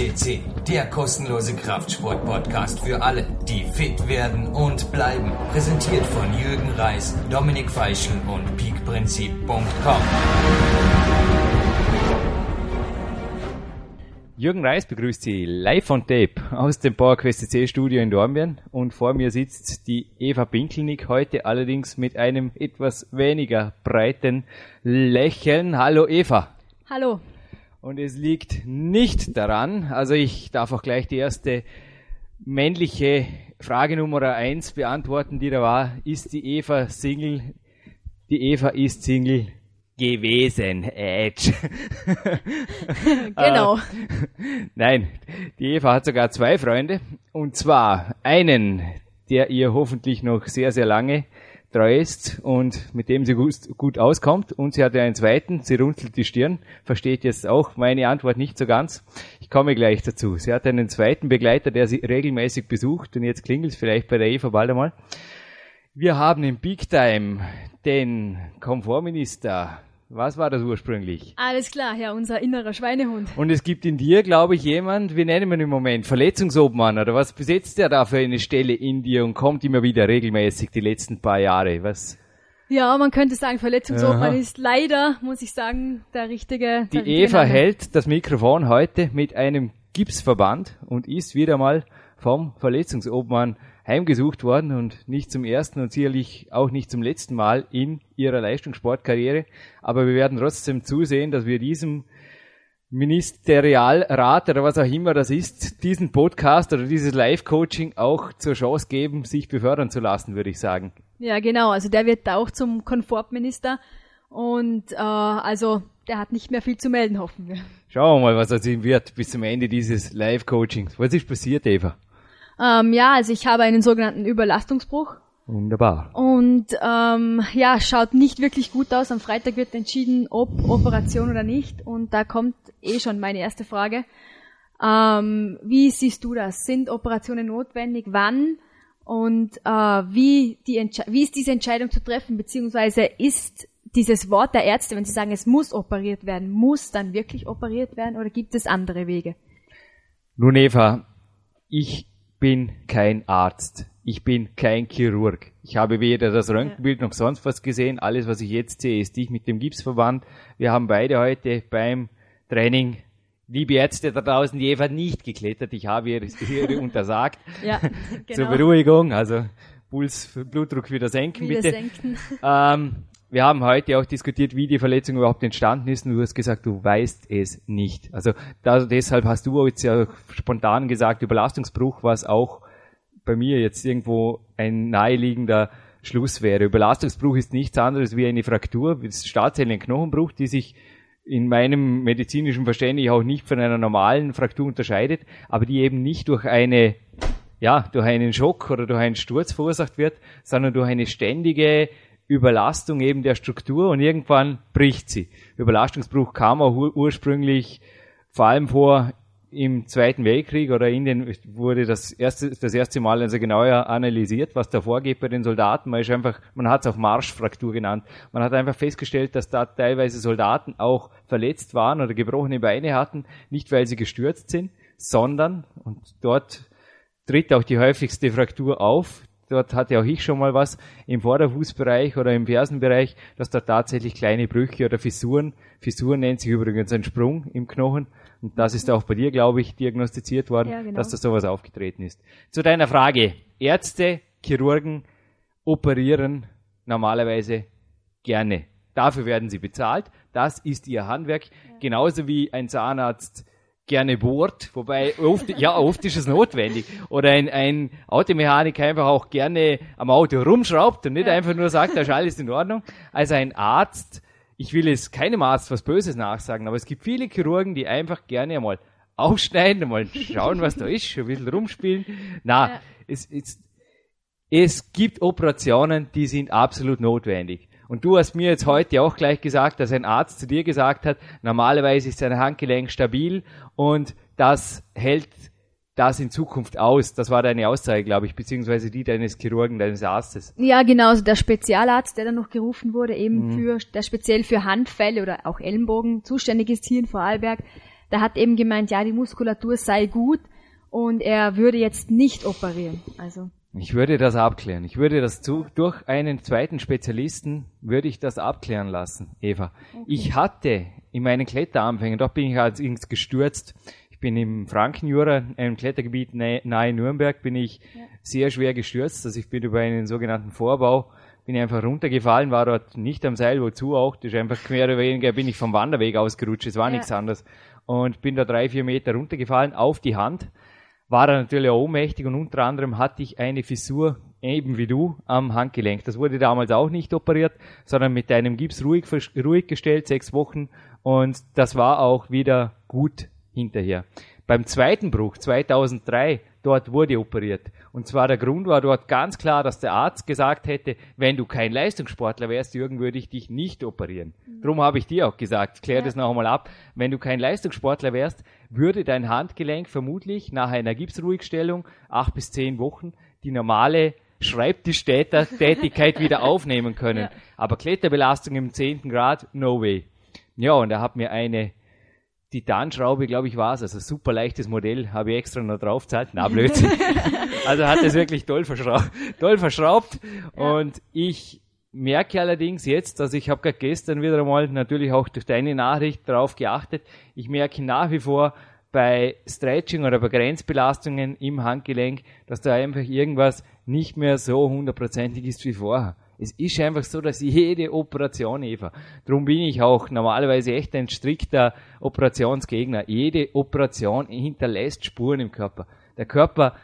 FCC, der kostenlose Kraftsport-Podcast für alle, die fit werden und bleiben. Präsentiert von Jürgen Reis, Dominik Feischl und peakprinzip.com. Jürgen Reis begrüßt Sie live on tape aus dem PowerQuest C Studio in Dornbirn und vor mir sitzt die Eva Pinkelnick, heute allerdings mit einem etwas weniger breiten Lächeln. Hallo Eva. Hallo. Und es liegt nicht daran, also ich darf auch gleich die erste männliche Frage Nummer eins beantworten, die da war. Ist die Eva Single? Die Eva ist Single gewesen. Edge. genau. Äh, nein, die Eva hat sogar zwei Freunde. Und zwar einen, der ihr hoffentlich noch sehr, sehr lange treu ist und mit dem sie gut, gut auskommt. Und sie hatte einen zweiten, sie runzelt die Stirn, versteht jetzt auch meine Antwort nicht so ganz. Ich komme gleich dazu. Sie hat einen zweiten Begleiter, der sie regelmäßig besucht und jetzt klingelt es vielleicht bei der Eva bald einmal. Wir haben im Big Time den Komfortminister was war das ursprünglich? Alles klar, ja, unser innerer Schweinehund. Und es gibt in dir, glaube ich, jemand, wie nennen wir ihn im Moment, Verletzungsobmann oder was besetzt der da für eine Stelle in dir und kommt immer wieder regelmäßig die letzten paar Jahre? Was? Ja, man könnte sagen, Verletzungsobmann ist leider, muss ich sagen, der richtige. Die der richtige Eva Name. hält das Mikrofon heute mit einem Gipsverband und ist wieder mal vom Verletzungsobmann heimgesucht worden und nicht zum ersten und sicherlich auch nicht zum letzten Mal in ihrer Leistungssportkarriere. Aber wir werden trotzdem zusehen, dass wir diesem Ministerialrat oder was auch immer das ist, diesen Podcast oder dieses Live-Coaching auch zur Chance geben, sich befördern zu lassen, würde ich sagen. Ja, genau. Also der wird auch zum Komfortminister und äh, also der hat nicht mehr viel zu melden, hoffen wir. Schauen wir mal, was aus ihm wird bis zum Ende dieses Live-Coachings. Was ist passiert, Eva? Ähm, ja, also ich habe einen sogenannten Überlastungsbruch Wunderbar. und ähm, ja, schaut nicht wirklich gut aus. Am Freitag wird entschieden, ob Operation oder nicht. Und da kommt eh schon meine erste Frage. Ähm, wie siehst du das? Sind Operationen notwendig? Wann? Und äh, wie, die Entsche wie ist diese Entscheidung zu treffen? Beziehungsweise ist dieses Wort der Ärzte, wenn sie sagen, es muss operiert werden, muss dann wirklich operiert werden oder gibt es andere Wege? Nun Eva, ich bin kein Arzt. Ich bin kein Chirurg. Ich habe weder das Röntgenbild noch sonst was gesehen. Alles, was ich jetzt sehe, ist dich mit dem Gipsverband. Wir haben beide heute beim Training, liebe Ärzte da draußen, die Eva nicht geklettert. Ich habe ihr, ihr untersagt. Ja, Zur genau. Beruhigung, also Puls, Blutdruck wieder senken, Wieder bitte. senken. Ähm, wir haben heute auch diskutiert, wie die Verletzung überhaupt entstanden ist und du hast gesagt, du weißt es nicht. Also da, deshalb hast du jetzt ja spontan gesagt, Überlastungsbruch, was auch bei mir jetzt irgendwo ein naheliegender Schluss wäre. Überlastungsbruch ist nichts anderes wie eine Fraktur, wie das Startzellenknochenbruch, die sich in meinem medizinischen Verständnis auch nicht von einer normalen Fraktur unterscheidet, aber die eben nicht durch eine ja, durch einen Schock oder durch einen Sturz verursacht wird, sondern durch eine ständige Überlastung eben der Struktur und irgendwann bricht sie. Überlastungsbruch kam auch ur ursprünglich vor allem vor im Zweiten Weltkrieg oder in den wurde das erste das erste Mal also genauer analysiert, was da vorgeht bei den Soldaten. Man ist einfach, man hat es auch Marschfraktur genannt. Man hat einfach festgestellt, dass da teilweise Soldaten auch verletzt waren oder gebrochene Beine hatten, nicht weil sie gestürzt sind, sondern und dort tritt auch die häufigste Fraktur auf. Dort hatte auch ich schon mal was im Vorderfußbereich oder im Fersenbereich, dass da tatsächlich kleine Brüche oder Fissuren, Fissuren nennt sich übrigens ein Sprung im Knochen. Und das ist auch bei dir, glaube ich, diagnostiziert worden, Ja, genau. dass da sowas aufgetreten ist. Zu deiner Frage. Ärzte, Chirurgen operieren normalerweise gerne. Dafür werden sie bezahlt. Das ist ihr Handwerk. Genauso wie ein Zahnarzt gerne bohrt, wobei oft, ja, oft ist es notwendig. Oder ein, ein Automechaniker einfach auch gerne am Auto rumschraubt und nicht einfach nur sagt, da ist alles in Ordnung. Also ein Arzt, ich will jetzt keinem Arzt was Böses nachsagen, aber es gibt viele Chirurgen, die einfach gerne einmal aufschneiden, einmal schauen, was da ist, ein bisschen rumspielen. Na, Ja. es, es, es gibt Operationen, die sind absolut notwendig. Und du hast mir jetzt heute auch gleich gesagt, dass ein Arzt zu dir gesagt hat, normalerweise ist sein Handgelenk stabil und das hält das in Zukunft aus. Das war deine Aussage, glaube ich, beziehungsweise die deines Chirurgen, deines Arztes. Ja, genau, also der Spezialarzt, der dann noch gerufen wurde, Mhm. eben für, der speziell für Handfälle oder auch Ellenbogen zuständig ist hier in Vorarlberg, der hat eben gemeint, ja, die Muskulatur sei gut und er würde jetzt nicht operieren. Also. Ich würde das abklären. Ich würde das zu, durch einen zweiten Spezialisten würde ich das abklären lassen, Eva. Okay. Ich hatte in meinen Kletteranfängen, dort bin ich allerdings gestürzt. Ich bin im Frankenjura, einem Klettergebiet nahe Nürnberg, bin ich ja. sehr schwer gestürzt. Also ich bin über einen sogenannten Vorbau, bin einfach runtergefallen, war dort nicht am Seil, wozu auch. Das ist einfach mehr oder weniger, bin ich vom Wanderweg ausgerutscht. Es war ja. nichts anderes. Und bin da drei, vier Meter runtergefallen auf die Hand war er natürlich auch ohnmächtig und unter anderem hatte ich eine Fissur, eben wie du, am Handgelenk. Das wurde damals auch nicht operiert, sondern mit einem Gips ruhig, ruhig gestellt, sechs Wochen und das war auch wieder gut hinterher. Beim zweiten Bruch 2003, dort wurde operiert. Und zwar der Grund war dort ganz klar, dass der Arzt gesagt hätte, wenn du kein Leistungssportler wärst, Jürgen, würde ich dich nicht operieren. Mhm. Drum habe ich dir auch gesagt, klär ja. das noch einmal ab. Wenn du kein Leistungssportler wärst, würde dein Handgelenk vermutlich nach einer Gipsruhigstellung acht bis zehn Wochen die normale Schreibtischtätigkeit wieder aufnehmen können. Ja. Aber Kletterbelastung im zehnten Grad, no way. Ja, und er hat mir eine Titanschraube, glaube ich, war es. Also super leichtes Modell, habe ich extra noch drauf gezahlt. Na, blöd. also hat es wirklich toll verschraubt. Toll verschraubt. Ja. Und ich merke allerdings jetzt, also ich habe gerade gestern wieder einmal natürlich auch durch deine Nachricht darauf geachtet, ich merke nach wie vor bei Stretching oder bei Grenzbelastungen im Handgelenk, dass da einfach irgendwas nicht mehr so hundertprozentig ist wie vorher. Es ist einfach so, dass jede Operation, Eva, darum bin ich auch normalerweise echt ein strikter Operationsgegner. Jede Operation hinterlässt Spuren im Körper. Der Körper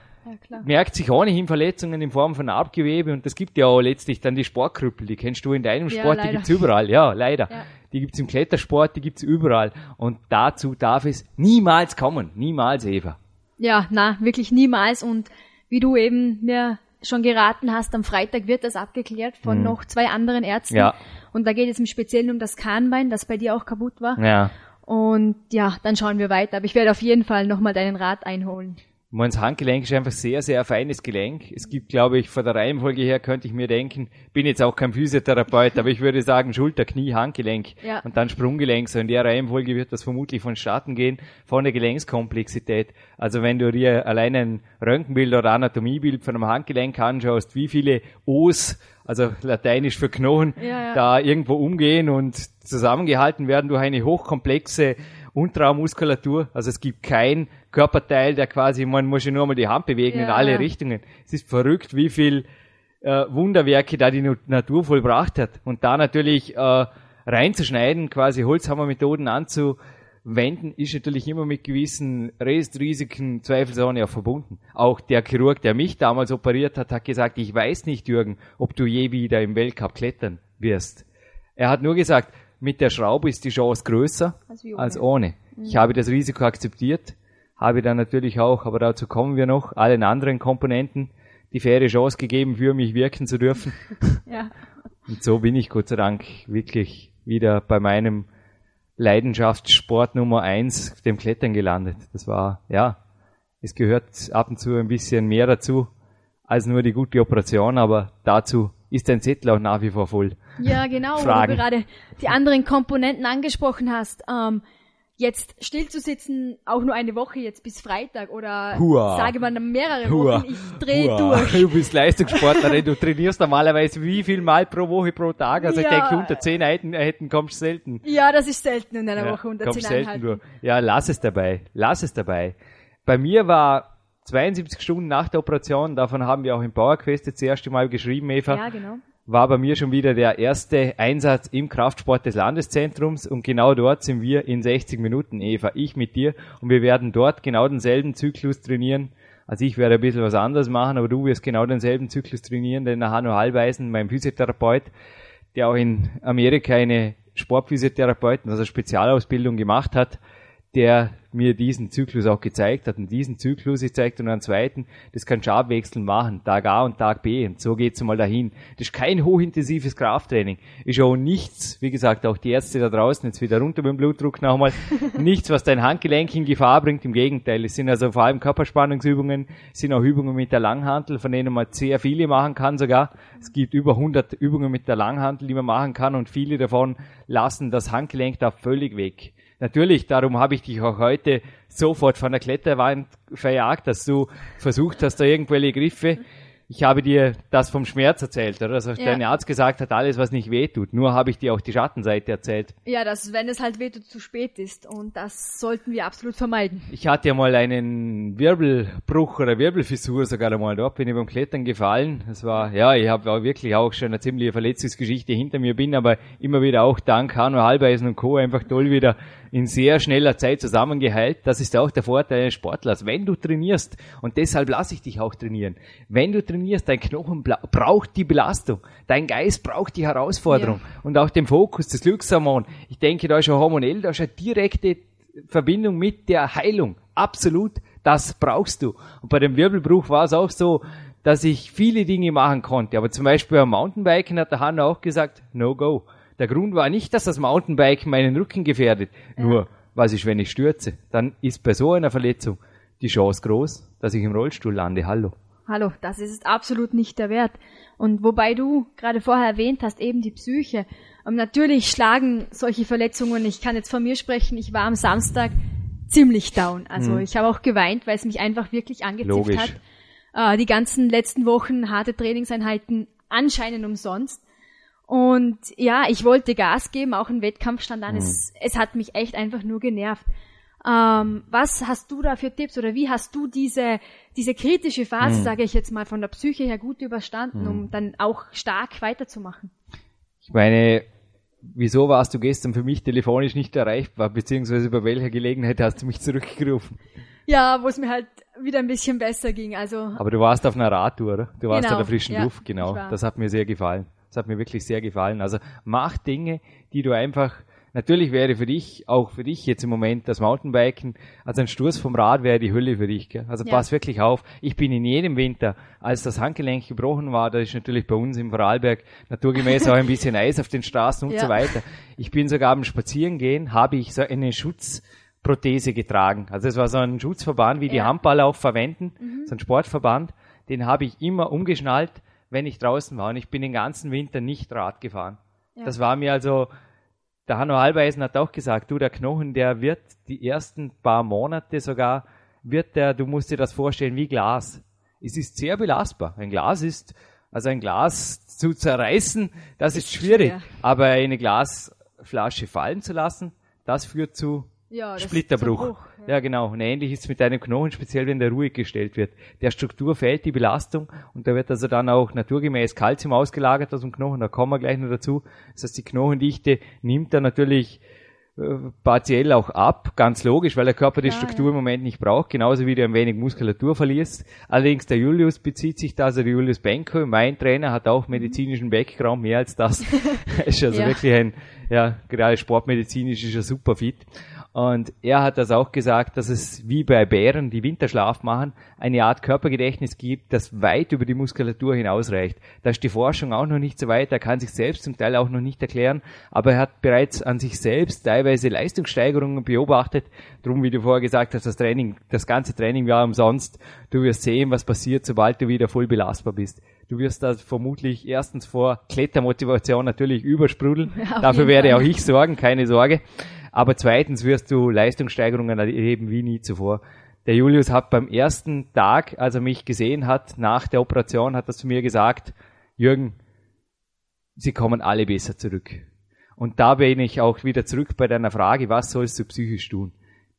ja, merkt sich ohnehin Verletzungen in Form von Abgewebe und das gibt ja auch letztlich dann die Sportkrüppel, die kennst du in deinem Sport, ja, die gibt's überall, ja, leider. Ja. Die gibt's im Klettersport, die gibt's überall. Und dazu darf es niemals kommen. Niemals, Eva. Ja, na, wirklich niemals. Und wie du eben mir schon geraten hast, am Freitag wird das abgeklärt von mhm. noch zwei anderen Ärzten. Ja. Und da geht es im Speziellen um das Kahnbein, das bei dir auch kaputt war. Ja. Und ja, dann schauen wir weiter. Aber ich werde auf jeden Fall nochmal deinen Rat einholen. Mein Handgelenk ist einfach sehr, sehr feines Gelenk. Es gibt, glaube ich, von der Reihenfolge her könnte ich mir denken, bin jetzt auch kein Physiotherapeut, aber ich würde sagen Schulter, Knie, Handgelenk ja. und dann Sprunggelenk. So in der Reihenfolge wird das vermutlich vonstatten gehen, von der Gelenkskomplexität. Also wenn du dir allein ein Röntgenbild oder Anatomiebild von einem Handgelenk anschaust, wie viele O's, also lateinisch für Knochen, ja, ja. da irgendwo umgehen und zusammengehalten werden durch eine hochkomplexe Unterarmmuskulatur. Also es gibt kein Körperteil, der quasi, man muss ja nur mal die Hand bewegen ja. in alle Richtungen. Es ist verrückt, wie viel äh, Wunderwerke da die Natur vollbracht hat. Und da natürlich äh, reinzuschneiden, quasi Holzhammermethoden anzuwenden, ist natürlich immer mit gewissen Restrisiken zweifelsohne auch verbunden. Auch der Chirurg, der mich damals operiert hat, hat gesagt, ich weiß nicht, Jürgen, ob du je wieder im Weltcup klettern wirst. Er hat nur gesagt, mit der Schraube ist die Chance größer als ohne. Als ohne. Mhm. Ich habe das Risiko akzeptiert, habe dann natürlich auch, aber dazu kommen wir noch, allen anderen Komponenten die faire Chance gegeben, für mich wirken zu dürfen. ja. Und so bin ich Gott sei Dank wirklich wieder bei meinem Leidenschaftssport Nummer eins, dem Klettern gelandet. Das war, ja, es gehört ab und zu ein bisschen mehr dazu als nur die gute Operation, aber dazu ist dein Zettel auch nach wie vor voll. Ja, genau, Fragen. wo du gerade die anderen Komponenten angesprochen hast. Ähm, jetzt still zu sitzen, auch nur eine Woche jetzt bis Freitag oder Hua. sage man mehrere Hua. Wochen, ich drehe durch. Du bist Leistungssportlerin, du trainierst normalerweise wie viel Mal pro Woche pro Tag? Also ja. ich denke, unter zehn Einheiten kommst du selten. Ja, das ist selten in einer ja, Woche unter zehn Einheiten. Ja, lass es dabei, lass es dabei. Bei mir war 72 Stunden nach der Operation, davon haben wir auch im PowerQuest das erste Mal geschrieben, Eva. Ja, genau war bei mir schon wieder der erste Einsatz im Kraftsport des Landeszentrums und genau dort sind wir in 60 Minuten, Eva, ich mit dir und wir werden dort genau denselben Zyklus trainieren. Also ich werde ein bisschen was anderes machen, aber du wirst genau denselben Zyklus trainieren, denn der Hanno Hallweisen, mein Physiotherapeut, der auch in Amerika eine Sportphysiotherapeuten, also Spezialausbildung gemacht hat, der mir diesen Zyklus auch gezeigt hat. Und diesen Zyklus, ich zeigte nur einen zweiten, das kannst du abwechselnd machen, Tag A und Tag B. Und so geht's mal dahin. Das ist kein hochintensives Krafttraining. Ist auch nichts, wie gesagt, auch die Ärzte da draußen, jetzt wieder runter mit dem Blutdruck nochmal, nichts, was dein Handgelenk in Gefahr bringt. Im Gegenteil, es sind also vor allem Körperspannungsübungen, es sind auch Übungen mit der Langhantel, von denen man sehr viele machen kann sogar. Es gibt über 100 Übungen mit der Langhantel, die man machen kann und viele davon lassen das Handgelenk da völlig weg. Natürlich, darum habe ich dich auch heute sofort von der Kletterwand verjagt, dass du versucht hast, da irgendwelche Griffe ich habe dir das vom Schmerz erzählt, oder? Dass ja. dein Arzt gesagt hat, alles, was nicht wehtut. Nur habe ich dir auch die Schattenseite erzählt. Ja, dass, wenn es halt wehtut, zu spät ist. Und das sollten wir absolut vermeiden. Ich hatte ja mal einen Wirbelbruch oder Wirbelfissur sogar einmal. Dort bin ich beim Klettern gefallen. Es war, ja, ich habe auch wirklich auch schon eine ziemliche Verletzungsgeschichte hinter mir, bin aber immer wieder auch dank Hanno Halbeisen und Co. einfach toll wieder in sehr schneller Zeit zusammengeheilt. Das ist auch der Vorteil eines Sportlers. Wenn du trainierst, und deshalb lasse ich dich auch trainieren, wenn du trainierst, dein Knochen braucht die Belastung, dein Geist braucht die Herausforderung ja. und auch den Fokus, das Glückshormon. Ich denke, da ist schon hormonell, da ist eine direkte Verbindung mit der Heilung. Absolut, das brauchst du. Und bei dem Wirbelbruch war es auch so, dass ich viele Dinge machen konnte. Aber zum Beispiel beim Mountainbiken hat der Hanna auch gesagt, no go. Der Grund war nicht, dass das Mountainbike meinen Rücken gefährdet. Ja. Nur, was ist, wenn ich stürze? Dann ist bei so einer Verletzung die Chance groß, dass ich im Rollstuhl lande. Hallo. Hallo, das ist absolut nicht der Wert. Und wobei du gerade vorher erwähnt hast, eben die Psyche. Und ähm, natürlich schlagen solche Verletzungen, ich kann jetzt von mir sprechen, ich war am Samstag ziemlich down. Also mhm. ich habe auch geweint, weil es mich einfach wirklich angezipft Logisch. hat. Äh, die ganzen letzten Wochen harte Trainingseinheiten anscheinend umsonst. Und ja, ich wollte Gas geben, auch im Wettkampf stand an. Mhm. Es, es hat mich echt einfach nur genervt. Ähm, was hast du da für Tipps oder wie hast du diese, diese kritische Phase, mhm. sage ich jetzt mal, von der Psyche her gut überstanden, mhm. um dann auch stark weiterzumachen? Ich meine, wieso warst du gestern für mich telefonisch nicht erreichbar, beziehungsweise über welcher Gelegenheit hast du mich zurückgerufen? Ja, wo es mir halt wieder ein bisschen besser ging. Also. Aber du warst auf einer Radtour, oder? Du warst genau, in der frischen ja, Luft, genau. Das hat mir sehr gefallen. Das hat mir wirklich sehr gefallen. Also mach Dinge, die du einfach, natürlich wäre für dich, auch für dich jetzt im Moment das Mountainbiken, also ein Sturz vom Rad wäre die Hölle für dich. Gell? Also ja. pass wirklich auf. Ich bin in jedem Winter, als das Handgelenk gebrochen war, da ist natürlich bei uns im Vorarlberg naturgemäß auch ein bisschen Eis auf den Straßen und ja. so weiter. Ich bin sogar beim Spazierengehen, habe ich so eine Schutzprothese getragen. Also es war so ein Schutzverband, wie ja. die Handballer auch verwenden, mhm. so ein Sportverband. Den habe ich immer umgeschnallt wenn ich draußen war. Und ich bin den ganzen Winter nicht Rad gefahren. Ja. Das war mir also, der Hanno Halbeisen hat auch gesagt, du, der Knochen, der wird die ersten paar Monate sogar, wird der, du musst dir das vorstellen, wie Glas. Es ist sehr belastbar. Ein Glas ist, also ein Glas zu zerreißen, das ist, ist schwierig. Schwer. Aber eine Glasflasche fallen zu lassen, das führt zu ja, Splitterbruch. Ja. ja. genau. Und ähnlich ist es mit einem Knochen, speziell wenn der ruhig gestellt wird. Der Struktur fehlt die Belastung und da wird also dann auch naturgemäß Kalzium ausgelagert aus dem Knochen, da kommen wir gleich noch dazu. Das heißt, die Knochendichte nimmt dann natürlich äh, partiell auch ab, ganz logisch, weil der Körper die Struktur ja. im Moment nicht braucht, genauso wie du ein wenig Muskulatur verlierst. Allerdings der Julius bezieht sich da, also der Julius Benko, mein Trainer, hat auch medizinischen Background, mehr als das. ist also ja. wirklich ein, ja, gerade sportmedizinisch ist er super fit. Und er hat das auch gesagt, dass es wie bei Bären, die Winterschlaf machen, eine Art Körpergedächtnis gibt, das weit über die Muskulatur hinausreicht. Da ist die Forschung auch noch nicht so weit, er kann sich selbst zum Teil auch noch nicht erklären, aber er hat bereits an sich selbst teilweise Leistungssteigerungen beobachtet. Drum, wie du vorher gesagt hast, das Training, das ganze Training war umsonst. Du wirst sehen, was passiert, sobald du wieder voll belastbar bist. Du wirst da vermutlich erstens vor Klettermotivation natürlich übersprudeln. Ja, Dafür werde auch ich sorgen, keine Sorge. Aber zweitens wirst du Leistungssteigerungen erleben wie nie zuvor. Der Julius hat beim ersten Tag, als er mich gesehen hat, nach der Operation, hat er zu mir gesagt, Jürgen, sie kommen alle besser zurück. Und da bin ich auch wieder zurück bei deiner Frage, was sollst du psychisch tun?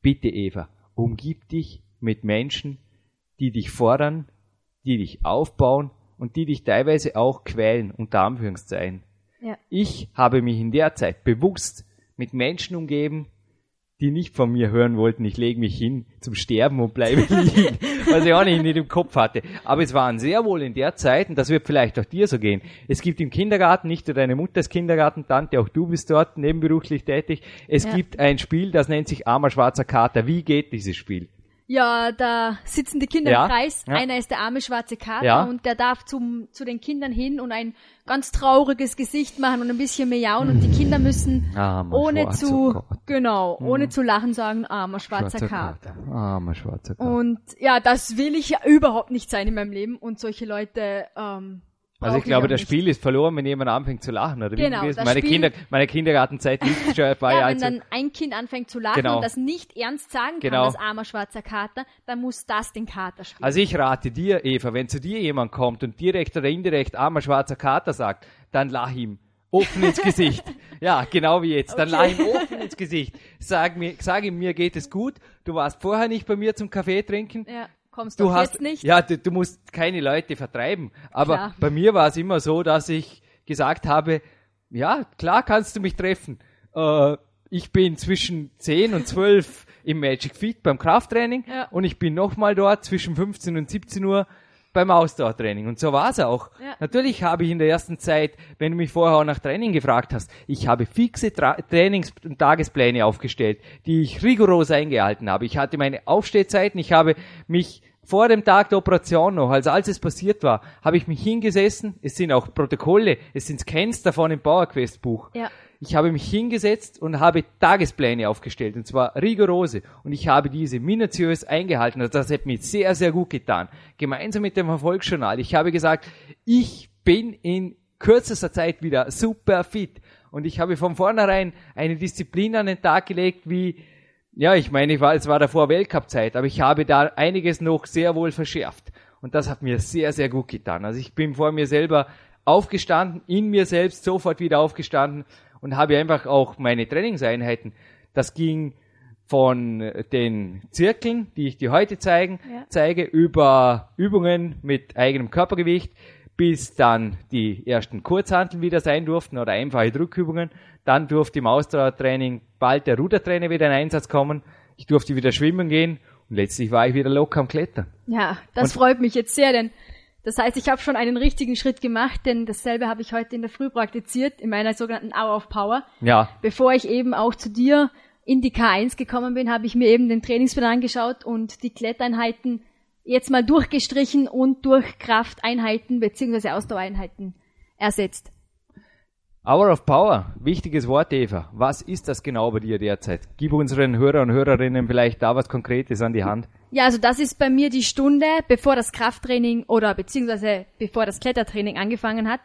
Bitte Eva, umgib dich mit Menschen, die dich fordern, die dich aufbauen und die dich teilweise auch quälen, unter Anführungszeichen. Ja. Ich habe mich in der Zeit bewusst mit Menschen umgeben, die nicht von mir hören wollten, ich lege mich hin zum Sterben und bleibe liegen, was ich auch nicht in dem Kopf hatte. Aber es waren sehr wohl in der Zeit, und das wird vielleicht auch dir so gehen, es gibt im Kindergarten, nicht nur deine Mutter ist Kindergartentante, auch du bist dort nebenberuflich tätig, es ja. gibt ein Spiel, das nennt sich Armer Schwarzer Kater. Wie geht dieses Spiel? Ja, da sitzen die Kinder ja, im Kreis. Ja. Einer ist der arme schwarze Kater ja. und der darf zum, zu den Kindern hin und ein ganz trauriges Gesicht machen und ein bisschen miauen und die Kinder müssen armer ohne zu, Gott. genau, hm. ohne zu lachen sagen, armer schwarzer, schwarzer Kater. Kater. Armer schwarzer Kater. Und ja, das will ich ja überhaupt nicht sein in meinem Leben und solche Leute, ähm, Also ich glaube, das. Spiel ist verloren, wenn jemand anfängt zu lachen, oder wie Genau, das Meine, Spiel- Kinder, meine Kindergartenzeit liegt schon ein paar Ja, Jahre wenn dann ein Kind anfängt zu lachen Genau. und das nicht ernst sagen kann, Genau. das armer schwarzer Kater, dann muss das den Kater spielen. Also ich rate dir, Eva, wenn zu dir jemand kommt und direkt oder indirekt armer schwarzer Kater sagt, dann lach ihm offen ins Gesicht. Ja, genau wie jetzt. Dann lach ihm offen ins Gesicht. Sag, mir, sag ihm, mir geht es gut. Du warst vorher nicht bei mir zum Kaffee trinken. ja, kommst Du hast, jetzt nicht. ja, du, du musst keine Leute vertreiben. Aber Klar. bei mir war es immer so, dass ich gesagt habe, ja, klar kannst du mich treffen. Äh, ich bin zwischen 10 und 12 im Magic Fit beim Krafttraining Ja. und ich bin nochmal dort zwischen 15 und 17 Uhr beim Ausdauertraining. Und so war es auch. Ja. Natürlich habe ich in der ersten Zeit, wenn du mich vorher auch nach Training gefragt hast, ich habe fixe Tra Trainings- und Tagespläne aufgestellt, die ich rigoros eingehalten habe. Ich hatte meine Aufstehzeiten, ich habe mich vor dem Tag der Operation noch, also als es passiert war, habe ich mich hingesessen, es sind auch Protokolle, es sind Scans davon im PowerQuest Buch. Ja. Ich habe mich hingesetzt und habe Tagespläne aufgestellt, und zwar rigorose. Und ich habe diese minutiös eingehalten. Also das hat mir sehr, sehr gut getan. Gemeinsam mit dem Erfolgsjournal. Ich habe gesagt, ich bin in kürzester Zeit wieder super fit. Und ich habe von vornherein eine Disziplin an den Tag gelegt, wie, ja, ich meine, ich war, es war davor Weltcup-Zeit, aber ich habe da einiges noch sehr wohl verschärft. Und das hat mir sehr, sehr gut getan. Also ich bin vor mir selber aufgestanden, in mir selbst sofort wieder aufgestanden und habe einfach auch meine Trainingseinheiten. Das ging von den Zirkeln, die ich dir heute zeigen, Ja. zeige, über Übungen mit eigenem Körpergewicht, bis dann die ersten Kurzhanteln wieder sein durften oder einfache Drückübungen. Dann durfte im Ausdauertraining bald der Rudertrainer wieder in Einsatz kommen. Ich durfte wieder schwimmen gehen und letztlich war ich wieder locker am Klettern. Ja, das freut mich jetzt sehr, denn das heißt, ich habe schon einen richtigen Schritt gemacht, denn dasselbe habe ich heute in der Früh praktiziert, in meiner sogenannten Hour of Power. Ja, Bevor ich eben auch zu dir in die K1 gekommen bin, habe ich mir eben den Trainingsplan angeschaut und die Kletteinheiten jetzt mal durchgestrichen und durch Krafteinheiten bzw. Ausdauereinheiten ersetzt. Hour of Power, wichtiges Wort, Eva. Was ist das genau bei dir derzeit? Gib unseren Hörer und Hörerinnen vielleicht da was Konkretes an die Hand. Ja, also das ist bei mir die Stunde, bevor das Krafttraining oder beziehungsweise bevor das Klettertraining angefangen hat.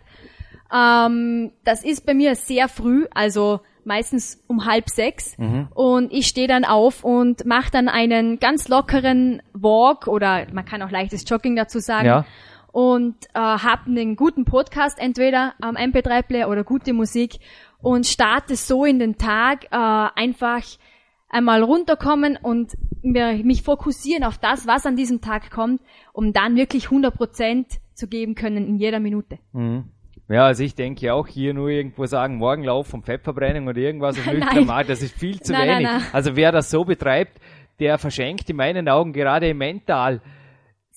Ähm, das ist bei mir sehr früh, also meistens um halb sechs. Und ich stehe dann auf und mache dann einen ganz lockeren Walk oder man kann auch leichtes Jogging dazu sagen. Ja. Und äh, habe einen guten Podcast, entweder am MP3-Player oder gute Musik und starte so in den Tag äh, einfach einmal runterkommen und mir, mich fokussieren auf das, was an diesem Tag kommt, um dann wirklich 100% zu geben können in jeder Minute. Ja, also ich denke auch hier nur irgendwo sagen, Morgenlauf und Fettverbrennung oder irgendwas auf Nein. nüchternem Magen, das ist viel zu Nein, nein, wenig. nein. Also wer das so betreibt, der verschenkt in meinen Augen gerade mental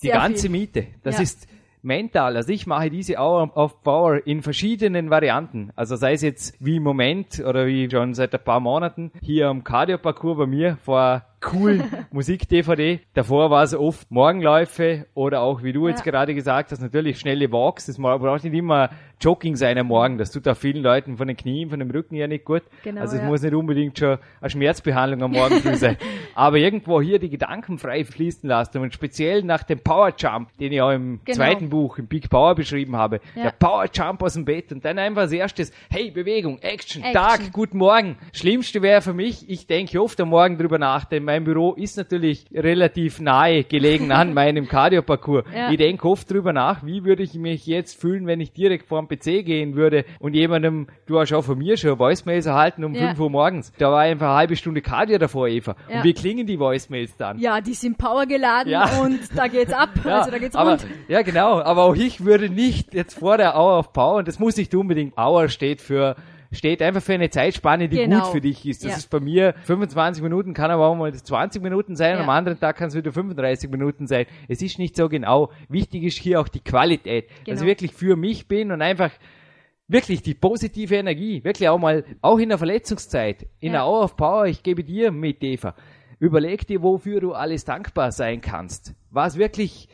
die Sehr ganze viel. Miete. Das Ja. ist mental. Also ich mache diese Hour of Power in verschiedenen Varianten. Also sei es jetzt wie im Moment oder wie schon seit ein paar Monaten hier am Cardio-Parcours bei mir vor coolen Musik-DVD. Davor war es oft Morgenläufe oder auch, wie du jetzt Ja. gerade gesagt hast, natürlich schnelle Walks. Das braucht nicht immer Jogging sein am Morgen. Das tut auch vielen Leuten von den Knien, von dem Rücken ja nicht gut. Genau, also es ja. muss nicht unbedingt schon eine Schmerzbehandlung am Morgen früh sein. Aber irgendwo hier die Gedanken frei fließen lassen und speziell nach dem Power Jump, den ich auch im Genau. zweiten Buch, im Big Power beschrieben habe. Ja. Der Power Jump aus dem Bett und dann einfach als erstes, hey, Bewegung, Action, Action. Tag, guten Morgen. Schlimmste wäre für mich, ich denke oft am Morgen drüber nach, denn mein Büro ist natürlich relativ nahe gelegen an meinem Cardio-Parcours. Ja. Ich denke oft drüber nach, wie würde ich mich jetzt fühlen, wenn ich direkt vor dem PC gehen würde und jemandem, du hast auch von mir schon Voicemails erhalten um Ja. 5 Uhr morgens. Da war einfach eine halbe Stunde Cardio davor, Eva. Ja. Und wie klingen die Voicemails dann? Ja, die sind Power geladen Ja. und da geht's ab. Ja, also da geht's aber, rund. Ja, genau. Aber auch ich würde nicht jetzt vor der Hour of Power, und das muss nicht unbedingt, Hour steht für, steht einfach für eine Zeitspanne, die Genau. gut für dich ist. Das Ja. ist bei mir 25 Minuten, kann aber auch mal 20 Minuten sein, Ja. am anderen Tag kann es wieder 35 Minuten sein. Es ist nicht so genau. Wichtig ist hier auch die Qualität. Dass Genau. ich wirklich für mich bin und einfach wirklich die positive Energie, wirklich auch mal, auch in der Verletzungszeit, in Ja. der Hour of Power, ich gebe dir mit, Eva. Überleg dir, wofür du alles dankbar sein kannst. Was wirklich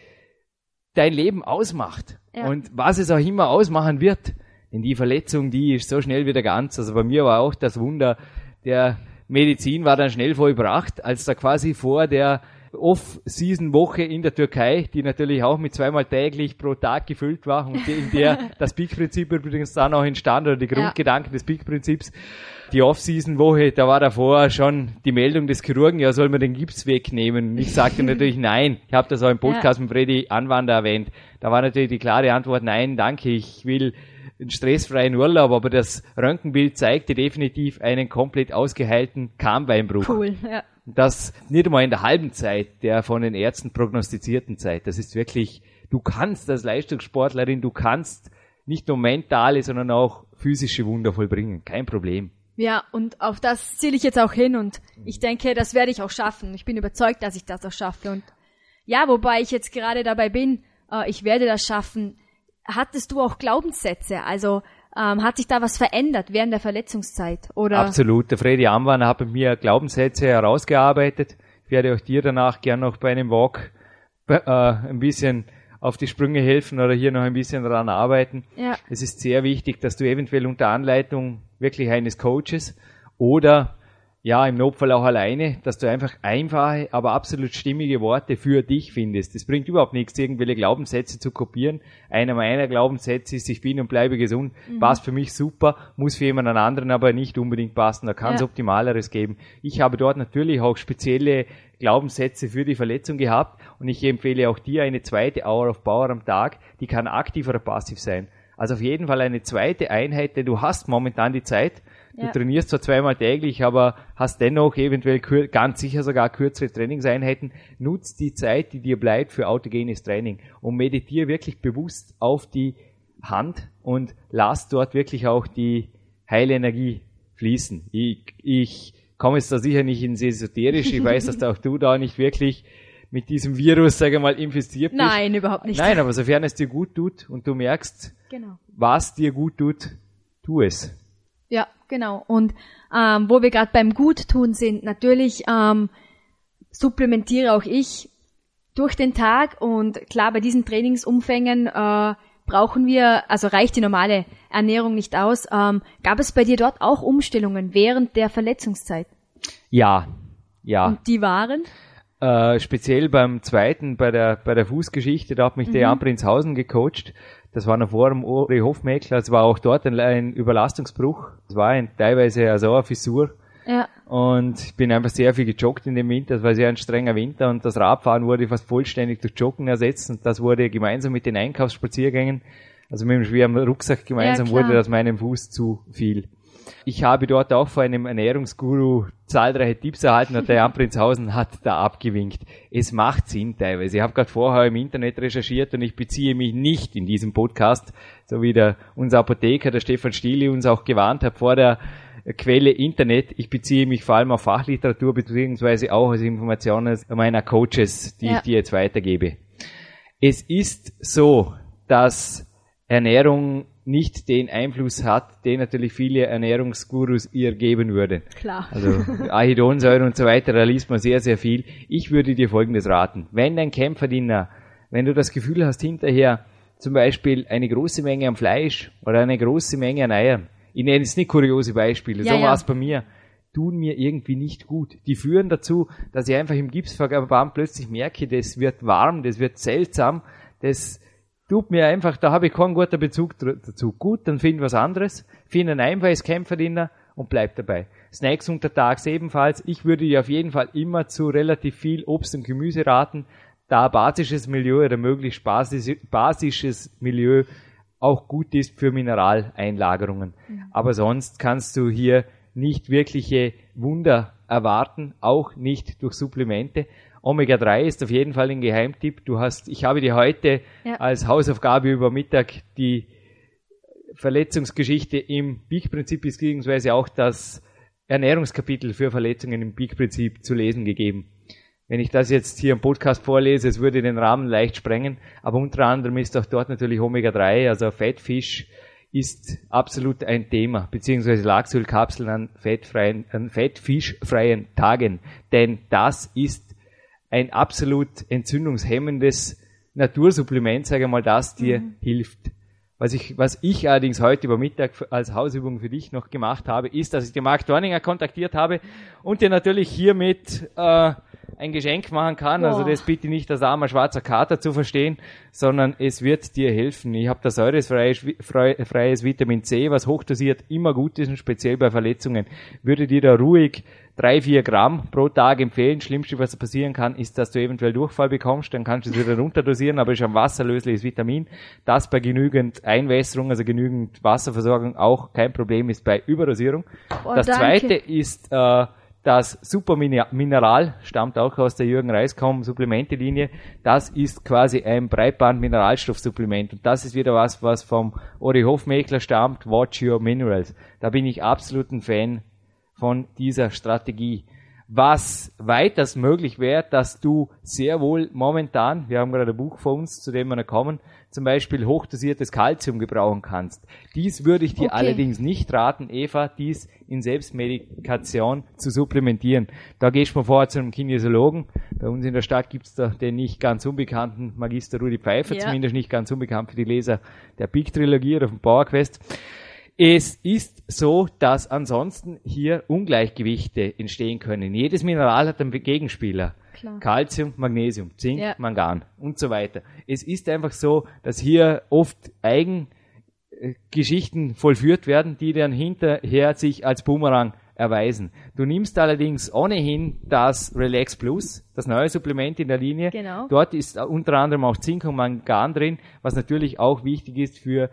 dein Leben ausmacht. Ja. Und was es auch immer ausmachen wird. Denn die Verletzung, die ist so schnell wieder ganz. Also bei mir war auch das Wunder der Medizin war dann schnell vollbracht, als da quasi vor der Off-Season-Woche in der Türkei, die natürlich auch mit zweimal täglich pro Tag gefüllt war und in der das Peak-Prinzip übrigens dann auch entstand oder die Grundgedanken ja. des Peak-Prinzips. Die Off-Season-Woche, da war davor schon die Meldung des Chirurgen, ja, soll man den Gips wegnehmen? Und ich sagte natürlich nein. Ich habe das auch im Podcast ja. mit Freddy Anwander erwähnt. Da war natürlich die klare Antwort, nein, danke, ich will einen stressfreien Urlaub, aber das Röntgenbild zeigte definitiv einen komplett ausgeheilten Karmbeinbruch. Cool, ja. Das nicht einmal in der halben Zeit der von den Ärzten prognostizierten Zeit. Das ist wirklich, du kannst als Leistungssportlerin, du kannst nicht nur mentale, sondern auch physische Wunder vollbringen. Kein Problem. Ja, und auf das ziele ich jetzt auch hin und ich denke, das werde ich auch schaffen. Ich bin überzeugt, dass ich das auch schaffe. Und ja, wobei ich jetzt gerade dabei bin, äh, ich werde das schaffen hattest du auch Glaubenssätze? Also ähm, hat sich da was verändert während der Verletzungszeit? Oder? Absolut. Der Freddy Amwan hat mit mir Glaubenssätze herausgearbeitet. Ich werde euch dir danach gern noch bei einem Walk äh, ein bisschen auf die Sprünge helfen oder hier noch ein bisschen daran arbeiten. Ja. Es ist sehr wichtig, dass du eventuell unter Anleitung wirklich eines Coaches oder ja, im Notfall auch alleine, dass du einfach einfache, aber absolut stimmige Worte für dich findest. Es bringt überhaupt nichts, irgendwelche Glaubenssätze zu kopieren. Einer meiner Glaubenssätze ist, ich bin und bleibe gesund. Mhm. Passt für mich super, muss für jemand anderen aber nicht unbedingt passen. Da kann es ja. Optimaleres geben. Ich habe dort natürlich auch spezielle Glaubenssätze für die Verletzung gehabt und ich empfehle auch dir eine zweite Hour of Power am Tag. Die kann aktiv oder passiv sein. Also auf jeden Fall eine zweite Einheit, denn du hast momentan die Zeit, Du ja. trainierst zwar zweimal täglich, aber hast dennoch eventuell ganz sicher sogar kürzere Trainingseinheiten. Nutz die Zeit, die dir bleibt für autogenes Training und meditiere wirklich bewusst auf die Hand und lass dort wirklich auch die heile Energie fließen. Ich, ich komme jetzt da sicher nicht ins Esoterische. Ich weiß, dass auch du da nicht wirklich mit diesem Virus, sage ich mal, infiziert bist. Nein, überhaupt nicht. Nein, aber sofern es dir gut tut und du merkst, genau. was dir gut tut, tu es. Ja, genau. Und ähm, wo wir gerade beim Guttun sind, natürlich ähm, supplementiere auch ich durch den Tag und klar, bei diesen Trainingsumfängen äh, brauchen wir, also reicht die normale Ernährung nicht aus. Ähm, gab es bei dir dort auch Umstellungen während der Verletzungszeit? Ja, ja. Und die waren? Äh, speziell beim zweiten, bei der, bei der Fußgeschichte, da hat mich mhm. der Jan Prinzhausen gecoacht. Das war noch vor dem Uri Hofmeckler. Es war auch dort ein, ein Überlastungsbruch. Es war ein, teilweise also eine Fissur. Ja. Und ich bin einfach sehr viel gejoggt in dem Winter. Es war sehr ein strenger Winter und das Radfahren wurde fast vollständig durch Joggen ersetzt und das wurde gemeinsam mit den Einkaufsspaziergängen, also mit dem schweren Rucksack gemeinsam, ja, wurde das meinem Fuß zu viel. Ich habe dort auch von einem Ernährungsguru zahlreiche Tipps erhalten und der Jan Prinzhausen hat da abgewinkt. Es macht Sinn teilweise. Ich habe gerade vorher im Internet recherchiert und ich beziehe mich nicht in diesem Podcast, so wie der unser Apotheker, der Stefan Stiele, uns auch gewarnt hat vor der Quelle Internet. Ich beziehe mich vor allem auf Fachliteratur beziehungsweise auch als Informationen meiner Coaches, die ja. ich dir jetzt weitergebe. Es ist so, dass Ernährung nicht den Einfluss hat, den natürlich viele Ernährungsgurus ihr geben würden. Klar. Also Ahidonsäure und so weiter, da liest man sehr, sehr viel. Ich würde dir Folgendes raten. Wenn dein Kämpferdiener, wenn du das Gefühl hast, hinterher zum Beispiel eine große Menge an Fleisch oder eine große Menge an Eiern, ich nenne jetzt nicht kuriose Beispiele, ja, so ja. war es bei mir, tun mir irgendwie nicht gut. Die führen dazu, dass ich einfach im Gipsverband plötzlich merke, das wird warm, das wird seltsam, das tut mir einfach, da habe ich keinen guten Bezug dazu. Gut, dann find was anderes, find ein einfaches Kämpferdiener und bleib dabei. Snacks untertags ebenfalls. Ich würde dir auf jeden Fall immer zu relativ viel Obst und Gemüse raten, da basisches Milieu oder möglichst basisches Milieu auch gut ist für Mineraleinlagerungen. Ja. Aber sonst kannst du hier nicht wirkliche Wunder erwarten, auch nicht durch Supplemente. Omega-3 ist auf jeden Fall ein Geheimtipp. Du hast, ich habe dir heute ja. als Hausaufgabe über Mittag die Verletzungsgeschichte im Peak-Prinzip beziehungsweise auch das Ernährungskapitel für Verletzungen im Peak-Prinzip zu lesen gegeben. Wenn ich das jetzt hier im Podcast vorlese, es würde den Rahmen leicht sprengen, aber unter anderem ist auch dort natürlich Omega-3, also Fettfisch, ist absolut ein Thema, beziehungsweise Lachsölkapseln an fettfreien, an fettfischfreien Tagen. Denn das ist ein absolut entzündungshemmendes Natursupplement, sage ich mal, das dir mhm. hilft. Was ich, was ich allerdings heute über Mittag als Hausübung für dich noch gemacht habe, ist, dass ich den Mark Dorninger kontaktiert habe und dir natürlich hiermit äh, ein Geschenk machen kann. Also Boah. das bitte nicht als armer schwarzer Kater zu verstehen, sondern es wird dir helfen. Ich habe da säuresfreies frei- freies Vitamin C, was hochdosiert immer gut ist und speziell bei Verletzungen. Würde dir da ruhig drei, vier Gramm pro Tag empfehlen. Schlimmste, was passieren kann, ist, dass du eventuell Durchfall bekommst. Dann kannst du es wieder runterdosieren, aber ist ein wasserlösliches Vitamin. Das bei genügend Einwässerung, also genügend Wasserversorgung auch kein Problem ist bei Überdosierung. Oh, das danke. zweite ist äh, das Supermineral, stammt auch aus der Jürgen Reiskom Supplementelinie. Das ist quasi ein Breitband-Mineralstoffsupplement. Und das ist wieder was, was vom Ori Hofmeckler stammt, Watch Your Minerals. Da bin ich absolut ein Fan von dieser Strategie. Was weiters möglich wäre, dass du sehr wohl momentan, wir haben gerade ein Buch vor uns, zu dem wir noch kommen, zum Beispiel hochdosiertes Kalzium gebrauchen kannst. Dies würde ich dir Okay. allerdings nicht raten, Eva, dies in Selbstmedikation zu supplementieren. Da gehst du mal vorher zu einem Kinesiologen. Bei uns in der Stadt gibt's da den nicht ganz unbekannten Magister Rudi Pfeiffer, Ja. zumindest nicht ganz unbekannt für die Leser der Big-Trilogie oder vom PowerQuest. Es ist so, dass ansonsten hier Ungleichgewichte entstehen können. Jedes Mineral hat einen Gegenspieler. Klar. Calcium, Magnesium, Zink, Ja. Mangan und so weiter. Es ist einfach so, dass hier oft Eigengeschichten vollführt werden, die dann hinterher sich als Boomerang erweisen. Du nimmst allerdings ohnehin das Relax Plus, das neue Supplement in der Linie. Genau. Dort ist unter anderem auch Zink und Mangan drin, was natürlich auch wichtig ist für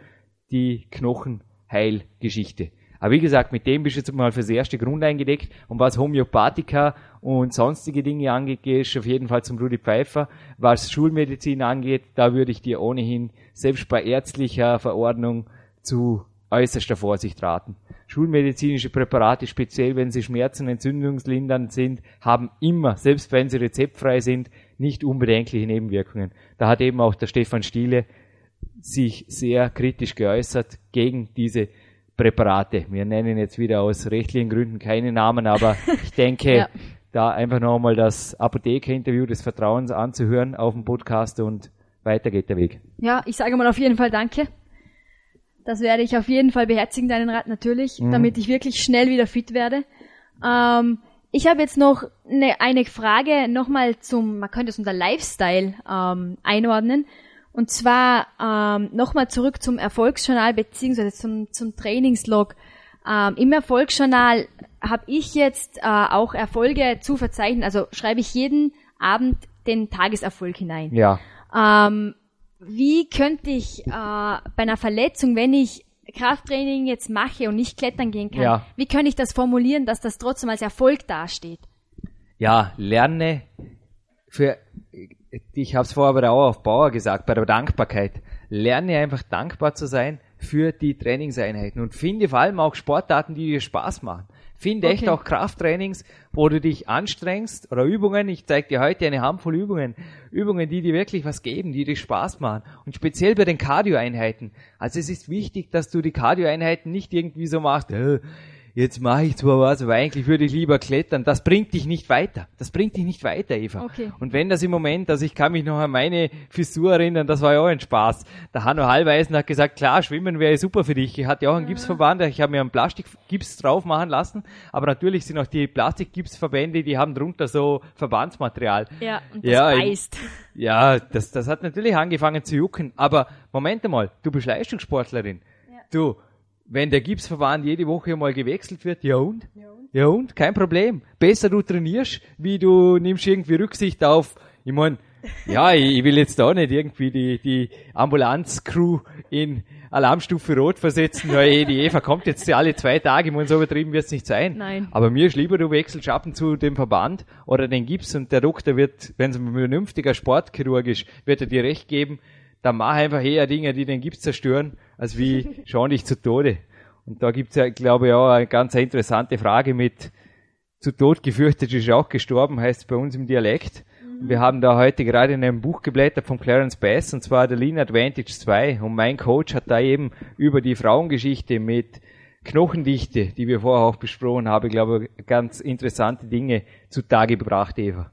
die Knochenheilgeschichte. Aber wie gesagt, mit dem bist du jetzt mal fürs erste Grund eingedeckt. Und was Homöopathika und sonstige Dinge angeht, gehst du auf jeden Fall zum Rudi Pfeiffer. Was Schulmedizin angeht, da würde ich dir ohnehin selbst bei ärztlicher Verordnung zu äußerster Vorsicht raten. Schulmedizinische Präparate, speziell wenn sie schmerzen- entzündungslindernd sind, haben immer, selbst wenn sie rezeptfrei sind, nicht unbedenkliche Nebenwirkungen. Da hat eben auch der Stefan Stiele sich sehr kritisch geäußert gegen diese Präparate. Wir nennen jetzt wieder aus rechtlichen Gründen keine Namen, aber ich denke, Ja. da einfach nochmal das Apotheker-Interview des Vertrauens anzuhören auf dem Podcast und weiter geht der Weg. Ja, ich sage mal auf jeden Fall Danke. Das werde ich auf jeden Fall beherzigen, deinen Rat natürlich, damit ich wirklich schnell wieder fit werde. Ähm, ich habe jetzt noch eine, eine Frage nochmal zum, man könnte es unter Lifestyle ähm, einordnen. Und zwar ähm, nochmal zurück zum Erfolgsjournal beziehungsweise zum, zum Trainingslog. Ähm, Im Erfolgsjournal habe ich jetzt äh, auch Erfolge zu verzeichnen. Also schreibe ich jeden Abend den Tageserfolg hinein. Ja. Ähm, wie könnte ich äh, bei einer Verletzung, wenn ich Krafttraining jetzt mache und nicht klettern gehen kann, Ja. wie könnte ich das formulieren, dass das trotzdem als Erfolg dasteht? Ja, lerne für, ich habe es vorher bei der Auer auf Bauer gesagt, bei der Dankbarkeit. Lerne einfach dankbar zu sein für die Trainingseinheiten und finde vor allem auch Sportarten, die dir Spaß machen. Finde echt Okay. auch Krafttrainings, wo du dich anstrengst oder Übungen. Ich zeige dir heute eine Handvoll Übungen. Übungen, die dir wirklich was geben, die dir Spaß machen. Und speziell bei den Cardio-Einheiten. Also es ist wichtig, dass du die Cardio-Einheiten nicht irgendwie so machst, äh, jetzt mache ich zwar was, aber eigentlich würde ich lieber klettern. Das bringt dich nicht weiter. Das bringt dich nicht weiter, Eva. Okay. Und wenn das im Moment, also ich kann mich noch an meine Fissur erinnern, das war ja auch ein Spaß. Der Hanno Hallweisen hat gesagt, klar, Schwimmen wäre super für dich. Ich hatte ja auch einen Gipsverband, ich habe mir einen Plastikgips drauf machen lassen, aber natürlich sind auch die Plastikgipsverbände, die haben drunter so Verbandsmaterial. Ja, und das Ja, beißt. Ja, das, das hat natürlich angefangen zu jucken, aber Moment einmal, du bist Leistungssportlerin. Du, wenn der Gipsverband jede Woche mal gewechselt wird, ja und? Ja und? Kein Problem. Besser du trainierst, wie du nimmst irgendwie Rücksicht auf, ich mein, ja, ich, will jetzt da nicht irgendwie die, die Ambulanzcrew in Alarmstufe Rot versetzen, weil eh, die Eva kommt jetzt alle zwei Tage, ich mein, so übertrieben wird's nicht sein. Nein. Aber mir ist lieber, du wechselst ab und zu den Verband oder den Gips und der Doktor wird, wenn es ein vernünftiger Sportchirurg ist, wird er dir recht geben, dann mach einfach eher Dinge, die den Gips zerstören, als wie schau dich zu Tode. Und da gibt's ja, glaube ich, auch eine ganz interessante Frage mit zu Tod gefürchtet ist auch gestorben, heißt es bei uns im Dialekt. Und wir haben da heute gerade in einem Buch geblättert von Clarence Bass, und zwar der Lean Advantage 2. Und mein Coach hat da eben über die Frauengeschichte mit Knochendichte, die wir vorher auch besprochen haben, glaube ich, ganz interessante Dinge zutage gebracht, Eva.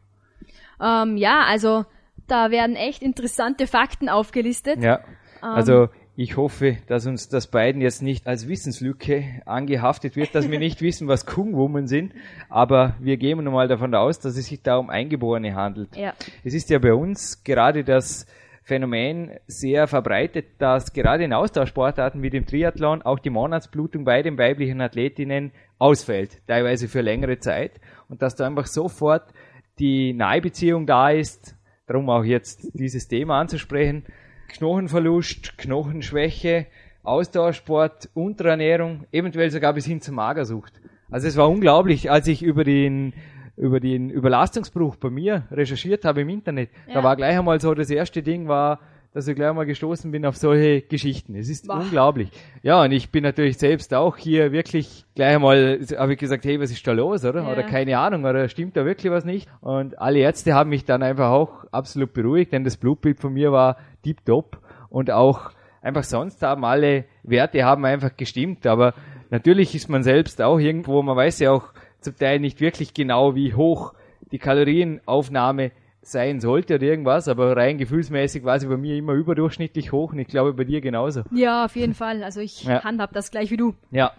Ähm, ja, also da werden echt interessante Fakten aufgelistet. Ja. Also ich hoffe, dass uns das beiden jetzt nicht als Wissenslücke angehaftet wird, dass wir nicht wissen, was Kungwomen sind, aber wir gehen nun mal davon aus, dass es sich da um Eingeborene handelt. Ja. Es ist ja bei uns gerade das Phänomen sehr verbreitet, dass gerade in Austauschsportarten wie dem Triathlon auch die Monatsblutung bei den weiblichen Athletinnen ausfällt, teilweise für längere Zeit und dass da einfach sofort die Nahbeziehung da ist, darum auch jetzt dieses Thema anzusprechen, Knochenverlust, Knochenschwäche, Ausdauersport, Unterernährung, eventuell sogar bis hin zur Magersucht. Also es war unglaublich, als ich über den über den Überlastungsbruch bei mir recherchiert habe im Internet. Ja. Da war gleich einmal so das erste Ding war, dass ich gleich einmal gestoßen bin auf solche Geschichten. Es ist Boah. unglaublich. Ja, und ich bin natürlich selbst auch hier wirklich gleich einmal, habe ich gesagt, hey, was ist da los, oder? Ja. Oder keine Ahnung, oder stimmt da wirklich was nicht? Und alle Ärzte haben mich dann einfach auch absolut beruhigt, denn das Blutbild von mir war tip-top und auch einfach sonst haben alle Werte haben einfach gestimmt, aber natürlich ist man selbst auch irgendwo, man weiß ja auch zum Teil nicht wirklich genau, wie hoch die Kalorienaufnahme sein sollte oder irgendwas, aber rein gefühlsmäßig war sie bei mir immer überdurchschnittlich hoch und ich glaube bei dir genauso. Ja, auf jeden Fall. Also ich ja. handhab das gleich wie du. Ja.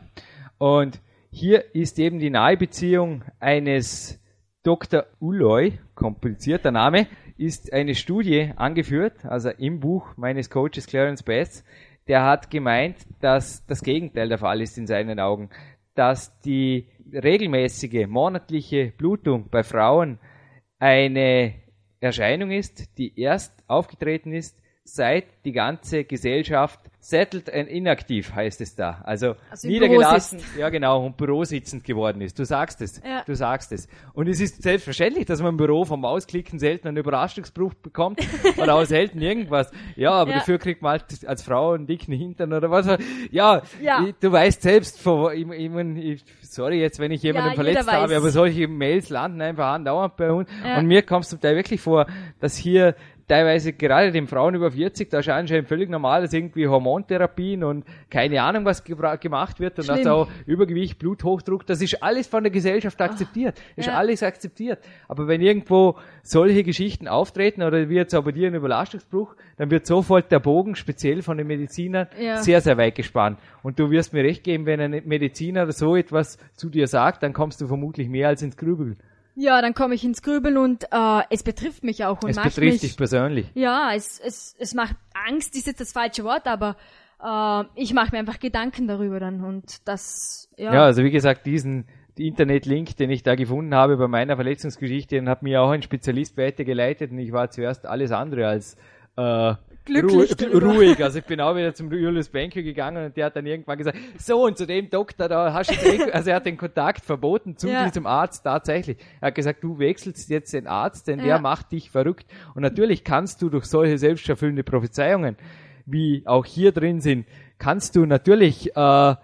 Und hier ist eben die Nahebeziehung eines Dr. Uloy, komplizierter Name, ist eine Studie angeführt, also im Buch meines Coaches Clarence Bass. Der hat gemeint, dass das Gegenteil der Fall ist in seinen Augen, dass die regelmäßige monatliche Blutung bei Frauen eine Erscheinung ist, die erst aufgetreten ist, seit die ganze Gesellschaft settled and inaktiv heißt es da. Also, also niedergelassen, ja genau, und bürositzend geworden ist. Du sagst es. Ja. Du sagst es. Und es ist selbstverständlich, dass man im Büro vom Ausklicken selten einen Überraschungsbruch bekommt oder auch selten irgendwas. Ja, aber ja. dafür kriegt man halt als Frau einen dicken Hintern oder was. Ja, ja. Ich, du weißt selbst, vor, ich, ich, sorry jetzt, wenn ich jemanden verletzt habe, aber solche Mails landen einfach andauernd bei uns. Und mir kommt es zum Teil wirklich vor, dass hier teilweise gerade den Frauen über 40, da scheint schon völlig normal, dass irgendwie Hormontherapien und keine Ahnung, was gemacht wird und Schlimm. dass auch Übergewicht, Bluthochdruck, das ist alles von der Gesellschaft akzeptiert. Ach, ist ja. alles akzeptiert. Aber wenn irgendwo solche Geschichten auftreten oder wie jetzt aber dir ein Überlastungsbruch, dann wird sofort der Bogen, speziell von den Medizinern, ja. sehr, sehr weit gespannt. Und du wirst mir recht geben, wenn ein Mediziner so etwas zu dir sagt, dann kommst du vermutlich mehr als ins Grübeln. Ja, dann komme ich ins Grübeln und äh, es betrifft mich auch. Und es macht betrifft mich, dich persönlich. Ja, es, es, es macht Angst, ist jetzt das falsche Wort, aber äh, ich mache mir einfach Gedanken darüber dann und das, ja. Ja, also wie gesagt, diesen Internet-Link, den ich da gefunden habe bei meiner Verletzungsgeschichte, den hat mir auch ein Spezialist weitergeleitet und ich war zuerst alles andere als äh, glücklich Ru ruhig. Also ich bin auch wieder zum Julius Benke gegangen und der hat dann irgendwann gesagt, so und zu dem Doktor, da hast du den, also er hat den Kontakt verboten zu ja. diesem Arzt tatsächlich. Er hat gesagt, du wechselst jetzt den Arzt, denn ja. der macht dich verrückt. Und natürlich kannst du durch solche selbsterfüllende Prophezeiungen, wie auch hier drin sind, kannst du natürlich äh,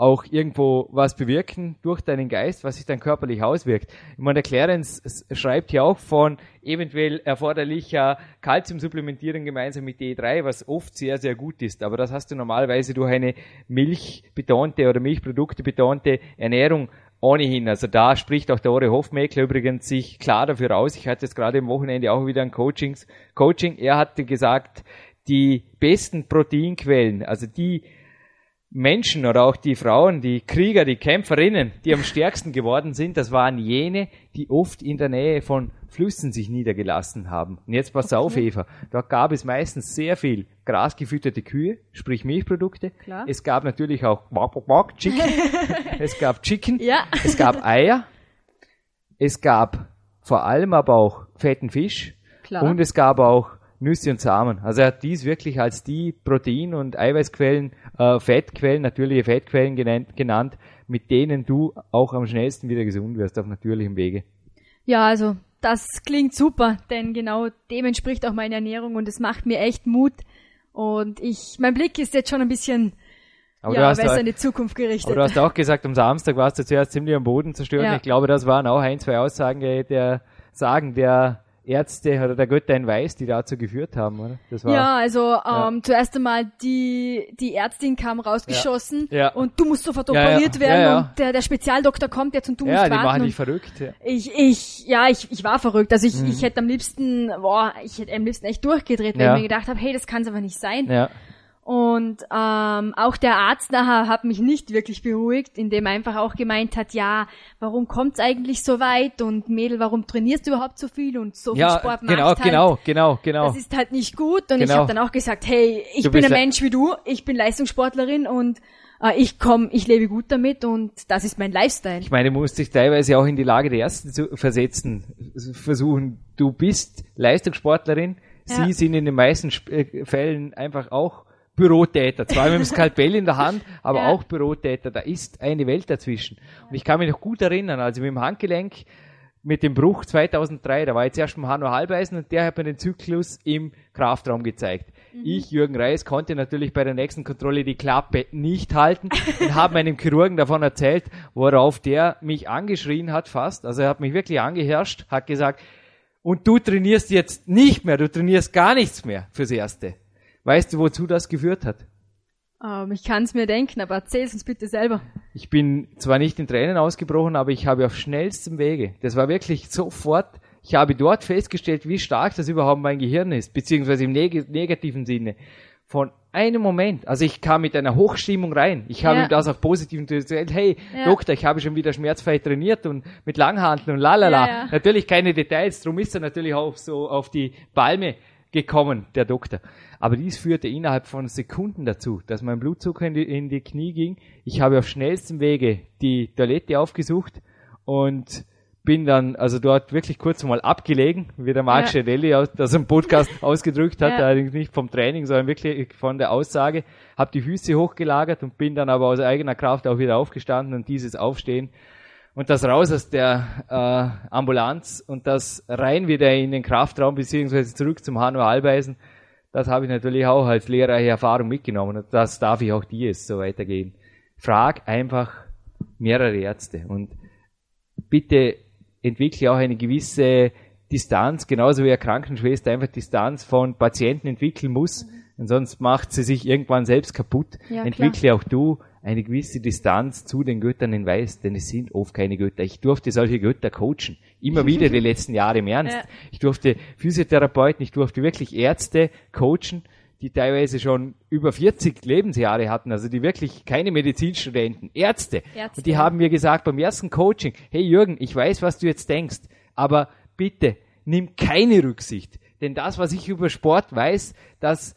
auch irgendwo was bewirken durch deinen Geist, was sich dann körperlich auswirkt. Ich meine, der Clarence schreibt hier auch von eventuell erforderlicher Kalziumsupplementierung gemeinsam mit D3, was oft sehr, sehr gut ist. Aber das hast du normalerweise durch eine milchbetonte oder Milchprodukte betonte Ernährung ohnehin. Also da spricht auch der Ore Hofmeckler übrigens sich klar dafür aus. Ich hatte jetzt gerade am Wochenende auch wieder ein Coachings, Coaching. Er hatte gesagt, die besten Proteinquellen, also die Menschen oder auch die Frauen, die Krieger, die Kämpferinnen, die am stärksten geworden sind, das waren jene, die oft in der Nähe von Flüssen sich niedergelassen haben. Und jetzt pass okay. auf, Eva. Dort gab es meistens sehr viel grasgefütterte Kühe, sprich Milchprodukte. Klar. Es gab natürlich auch Chicken. es gab Chicken. Ja. Es gab Eier. Es gab vor allem aber auch fetten Fisch. Klar. Und es gab auch Nüsse und Samen. Also er hat dies wirklich als die Protein- und Eiweißquellen, äh, Fettquellen, natürliche Fettquellen genannt, genannt, mit denen du auch am schnellsten wieder gesund wirst auf natürlichem Wege. Ja, also das klingt super, denn genau dem entspricht auch meine Ernährung und es macht mir echt Mut. Und ich, mein Blick ist jetzt schon ein bisschen aber ja, besser in die Zukunft gerichtet. Aber du hast auch gesagt, am Samstag warst du zuerst ziemlich am Boden zerstört. Ja. Ich glaube, das waren auch ein, zwei Aussagen der sagen, der Ärzte oder der Götter in Weiß, die dazu geführt haben, oder? Das war, ja, also ähm, ja. zuerst einmal die die Ärztin kam rausgeschossen ja. Ja. und du musst sofort operiert werden und der, der Spezialdoktor kommt jetzt und du musst warten. Ja, die machen dich verrückt. Ja. Ich ich ja ich ich war verrückt. Also ich mhm. ich hätte am liebsten boah ich hätte am liebsten echt durchgedreht, weil ich mir gedacht habe, hey, das kann es aber nicht sein. Ja. Und ähm, auch der Arzt nachher hat mich nicht wirklich beruhigt, indem er einfach auch gemeint hat, ja, warum kommt's eigentlich so weit und Mädel, warum trainierst du überhaupt so viel und so ja, viel Sport genau, machst halt, genau, genau, genau. Das ist halt nicht gut. Und ich Genau. habe dann auch gesagt, hey, ich Du bin ein Mensch wie du, ich bin Leistungssportlerin und äh, ich komme, ich lebe gut damit und das ist mein Lifestyle. Ich meine, du musst dich teilweise auch in die Lage der Ersten zu versetzen, versuchen. Du bist Leistungssportlerin, Ja. sie sind in den meisten äh, Fällen einfach auch Bürotäter. Zwar mit dem Skalpell in der Hand, aber Ja. auch Bürotäter. Da ist eine Welt dazwischen. Und ich kann mich noch gut erinnern, also mit dem Handgelenk, mit dem Bruch 2003, da war jetzt erst mal Hanno Halbeisen und der hat mir den Zyklus im Kraftraum gezeigt. Ich, Jürgen Reis, konnte natürlich bei der nächsten Kontrolle die Klappe nicht halten und habe meinem Chirurgen davon erzählt, worauf der mich angeschrien hat fast. Also er hat mich wirklich angeherrscht, hat gesagt, und du trainierst jetzt nicht mehr, du trainierst gar nichts mehr fürs Erste. Weißt du, wozu das geführt hat? Ähm, ich kann es mir denken, aber erzähl's uns bitte selber. Ich bin zwar nicht in Tränen ausgebrochen, aber ich habe auf schnellstem Wege, das war wirklich sofort, ich habe dort festgestellt, wie stark das überhaupt mein Gehirn ist, beziehungsweise im neg negativen Sinne. Von einem Moment, also ich kam mit einer Hochstimmung rein. Ich habe Ja. ihm das auch positiv erzählt. Hey, Ja. Doktor, ich habe schon wieder schmerzfrei trainiert und mit Langhanteln und lalala. Ja, ja. Natürlich keine Details, darum ist er natürlich auch so auf die Palme gekommen, der Doktor. Aber dies führte innerhalb von Sekunden dazu, dass mein Blutzucker in die, in die Knie ging. Ich habe auf schnellstem Wege die Toilette aufgesucht und bin dann also dort wirklich kurz mal abgelegen, wie der Marc Ja. Schedelli aus, das im Podcast ausgedrückt hat, Ja. allerdings nicht vom Training, sondern wirklich von der Aussage, habe die Füße hochgelagert und bin dann aber aus eigener Kraft auch wieder aufgestanden und dieses Aufstehen und das raus aus der äh, Ambulanz und das rein wieder in den Kraftraum beziehungsweise zurück zum Hanno Albeisen, das habe ich natürlich auch als lehrreiche Erfahrung mitgenommen und das darf ich auch dir jetzt so weitergeben. Frag einfach mehrere Ärzte und bitte entwickle auch eine gewisse Distanz, genauso wie eine Krankenschwester einfach Distanz von Patienten entwickeln muss, und sonst macht sie sich irgendwann selbst kaputt. Ja, entwickle auch du eine gewisse Distanz zu den Göttern in Weiß, denn es sind oft keine Götter. Ich durfte solche Götter coachen. Immer wieder die letzten Jahre im Ernst. Ja. Ich durfte Physiotherapeuten, ich durfte wirklich Ärzte coachen, die teilweise schon über 40 Lebensjahre hatten, also die wirklich keine Medizinstudenten, Ärzte. Ärzte, Und die haben mir gesagt beim ersten Coaching, hey Jürgen, ich weiß, was du jetzt denkst, aber bitte nimm keine Rücksicht. Denn das, was ich über Sport weiß, das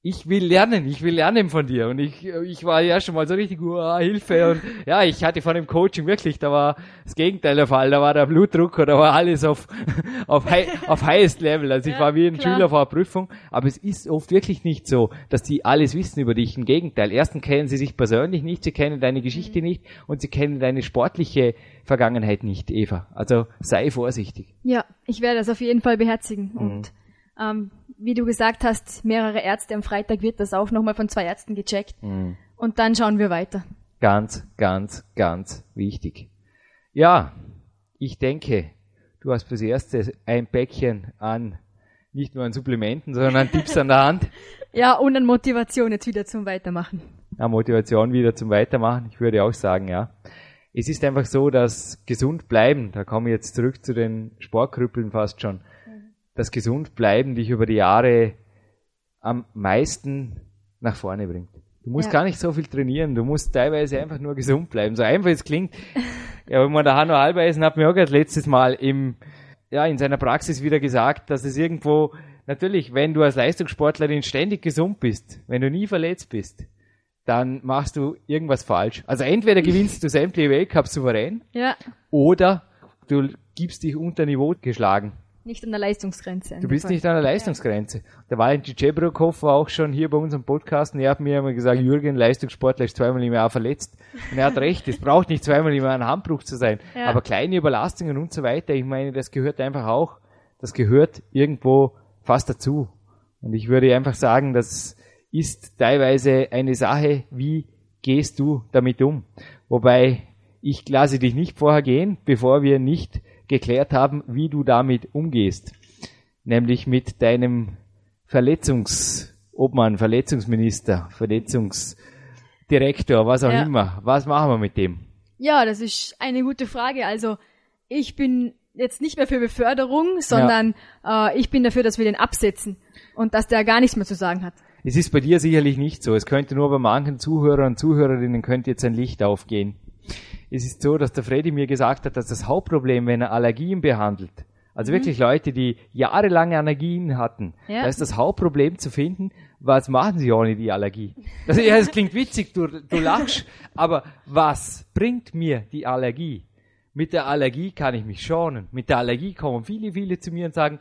ich will lernen, ich will lernen von dir. Und ich, ich war ja schon mal so richtig, uh, Hilfe. Und ja, ich hatte von dem Coaching wirklich, da war das Gegenteil der Fall. Da war der Blutdruck da war alles auf, auf, high, auf highest level. Also ich Ja, war wie ein klar. Schüler vor der Prüfung. Aber es ist oft wirklich nicht so, dass die alles wissen über dich. Im Gegenteil. Erstens kennen sie sich persönlich nicht, sie kennen deine Geschichte nicht und sie kennen deine sportliche Vergangenheit nicht, Eva. Also sei vorsichtig. Ja, ich werde das auf jeden Fall beherzigen. Mhm. Ähm, wie du gesagt hast, mehrere Ärzte am Freitag wird das auch nochmal von zwei Ärzten gecheckt. Mhm. Und dann schauen wir weiter. Ganz, ganz, ganz wichtig. Ja, ich denke, du hast fürs Erste ein Päckchen an, nicht nur an Supplementen, sondern an Tipps an der Hand. Ja, und an Motivation jetzt wieder zum Weitermachen. Ja, Motivation wieder zum Weitermachen. Ich würde auch sagen, ja. Es ist einfach so, dass gesund bleiben, da komme ich jetzt zurück zu den Sportkrüppeln fast schon, das gesund bleiben dich über die Jahre am meisten nach vorne bringt. Du musst Ja. gar nicht so viel trainieren, du musst teilweise einfach nur gesund bleiben. So einfach es klingt. Ja, wenn man der Hanno Halbeisen hat mir auch gerade letztes Mal im, ja, in seiner Praxis wieder gesagt, dass es irgendwo, natürlich, wenn du als Leistungssportlerin ständig gesund bist, wenn du nie verletzt bist, dann machst du irgendwas falsch. Also entweder gewinnst du sämtliche Weltcups souverän Ja, oder du gibst dich unter Niveau geschlagen. Nicht an der Leistungsgrenze. Du bist Fall. nicht an der Leistungsgrenze. Der Valentin Cebrokov war auch schon hier bei unserem Podcast und er hat mir immer gesagt, Jürgen, Leistungssportler ist zweimal im Jahr verletzt. Und er hat recht, es braucht nicht zweimal im Jahr ein Handbruch zu sein. Ja. Aber kleine Überlastungen und so weiter, ich meine, das gehört einfach auch, das gehört irgendwo fast dazu. Und ich würde einfach sagen, das ist teilweise eine Sache, wie gehst du damit um? Wobei ich lasse dich nicht vorher gehen, bevor wir nicht geklärt haben, wie du damit umgehst. Nämlich mit deinem Verletzungsobmann, Verletzungsminister, Verletzungsdirektor, was auch Ja. immer. Was machen wir mit dem? Ja, das ist eine gute Frage. Also ich bin jetzt nicht mehr für Beförderung, sondern äh, ich bin dafür, dass wir den absetzen und dass der gar nichts mehr zu sagen hat. Es ist bei dir sicherlich nicht so. Es könnte nur bei manchen Zuhörern und Zuhörerinnen könnte jetzt ein Licht aufgehen. Es ist so, dass der Freddy mir gesagt hat, dass das Hauptproblem, wenn er Allergien behandelt, also wirklich Leute, die jahrelange Allergien hatten, Ja. da ist das Hauptproblem zu finden, was machen sie ohne die Allergie? Das, ja, das klingt witzig, du, du lachst, aber was bringt mir die Allergie? Mit der Allergie kann ich mich schonen. Mit der Allergie kommen viele, viele zu mir und sagen,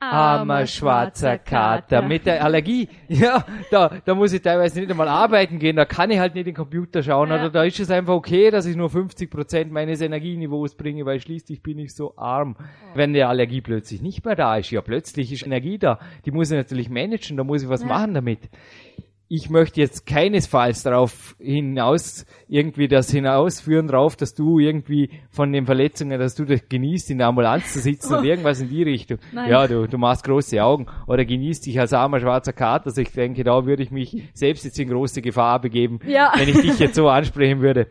armer schwarzer Kater. Mit der Allergie, ja, da, da muss ich teilweise nicht einmal arbeiten gehen, da kann ich halt nicht in den Computer schauen, Ja. oder da ist es einfach okay, dass ich nur 50 Prozent meines Energieniveaus bringe, weil schließlich bin ich so arm. Wenn die Allergie plötzlich nicht mehr da ist, ja, plötzlich ist Energie da, die muss ich natürlich managen, da muss ich was Ja. machen damit ich möchte jetzt keinesfalls darauf hinaus, irgendwie das hinausführen drauf, dass du irgendwie von den Verletzungen, dass du das genießt, in der Ambulanz zu sitzen und irgendwas in die Richtung. Nein. Ja, du, du machst große Augen oder genießt dich als armer schwarzer Kater. Also ich denke, da würde ich mich selbst jetzt in große Gefahr begeben, Ja. wenn ich dich jetzt so ansprechen würde.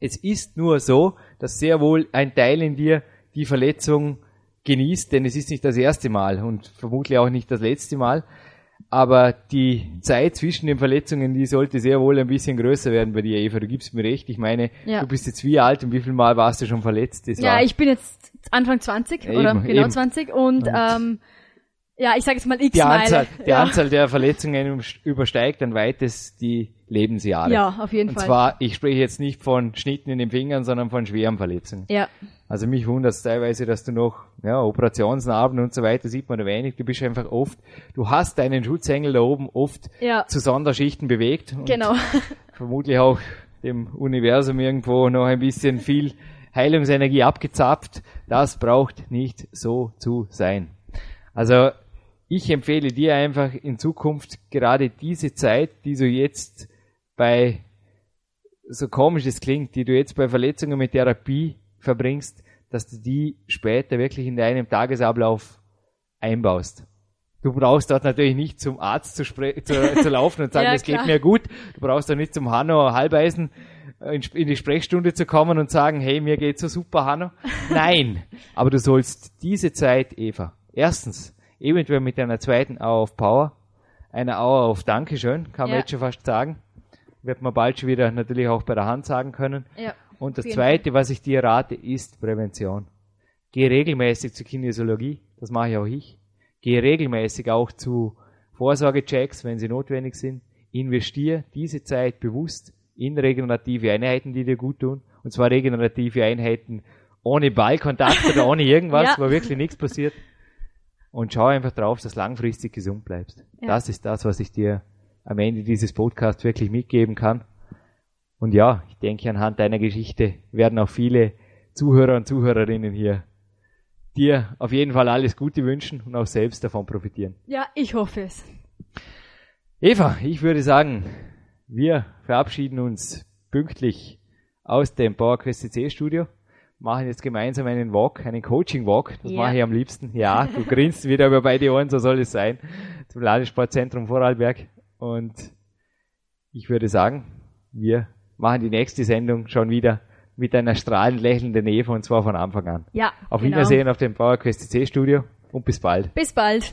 Es ist nur so, dass sehr wohl ein Teil in dir die Verletzung genießt, denn es ist nicht das erste Mal und vermutlich auch nicht das letzte Mal. Aber die Zeit zwischen den Verletzungen, die sollte sehr wohl ein bisschen größer werden bei dir, Eva. Du gibst mir recht. Ich meine, Ja. du bist jetzt wie alt und wie viel Mal warst du schon verletzt? Das Ja, ich bin jetzt Anfang 20 Ja, oder eben, genau eben. 20 und, ähm, ja, ich sage jetzt mal die x-Meile. Anzahl, die ja. Anzahl der Verletzungen übersteigt dann weites die Lebensjahre. Ja, auf jeden Und Fall. zwar, ich spreche jetzt nicht von Schnitten in den Fingern, sondern von schweren Verletzungen. ja, Also mich wundert es teilweise, dass du noch, ja, Operationsnarben und so weiter sieht man da wenig. Du bist einfach oft, du hast deinen Schutzengel da oben oft ja, zu Sonderschichten bewegt. Und genau. Vermutlich auch dem Universum irgendwo noch ein bisschen viel Heilungsenergie abgezapft. Das braucht nicht so zu sein. Also, ich empfehle dir einfach in Zukunft gerade diese Zeit, die du jetzt bei, so komisch es klingt, die du jetzt bei Verletzungen mit Therapie verbringst, dass du die später wirklich in deinem Tagesablauf einbaust. Du brauchst dort natürlich nicht zum Arzt zu, zu, zu laufen und sagen, Ja, es geht mir gut. Du brauchst auch nicht zum Hanno Halbeisen in, in die Sprechstunde zu kommen und sagen, hey, mir geht's so super, Hanno. Nein, aber du sollst diese Zeit, Eva, erstens, eventuell mit einer zweiten Hour of Power, einer Hour auf Dankeschön, kann man Ja. jetzt schon fast sagen, wird man bald schon wieder natürlich auch bei der Hand sagen können. Ja. Und das Auf Zweite, was ich dir rate, ist Prävention. Geh regelmäßig zur Kinesiologie, das mache ich auch ich. Geh regelmäßig auch zu Vorsorgechecks, wenn sie notwendig sind. Investier diese Zeit bewusst in regenerative Einheiten, die dir gut tun. Und zwar regenerative Einheiten ohne Ballkontakt oder ohne irgendwas, Ja. wo wirklich nichts passiert. Und schau einfach drauf, dass du langfristig gesund bleibst. Ja. Das ist das, was ich dir am Ende dieses Podcasts wirklich mitgeben kann. Und ja, ich denke, anhand deiner Geschichte werden auch viele Zuhörer und Zuhörerinnen hier dir auf jeden Fall alles Gute wünschen und auch selbst davon profitieren. ja, ich hoffe es. Eva, ich würde sagen, wir verabschieden uns pünktlich aus dem PowerQuest CC Studio, machen jetzt gemeinsam einen Walk, einen Coaching Walk, das Ja. mache ich am liebsten. Ja, du grinst wieder über beide Ohren, so soll es sein, zum Landessportzentrum Vorarlberg und ich würde sagen, wir machen die nächste Sendung schon wieder mit einer strahlend lächelnden Eva und zwar von Anfang an. Ja, Auf genau. Wiedersehen auf dem PowerQuest CC Studio und bis bald. Bis bald.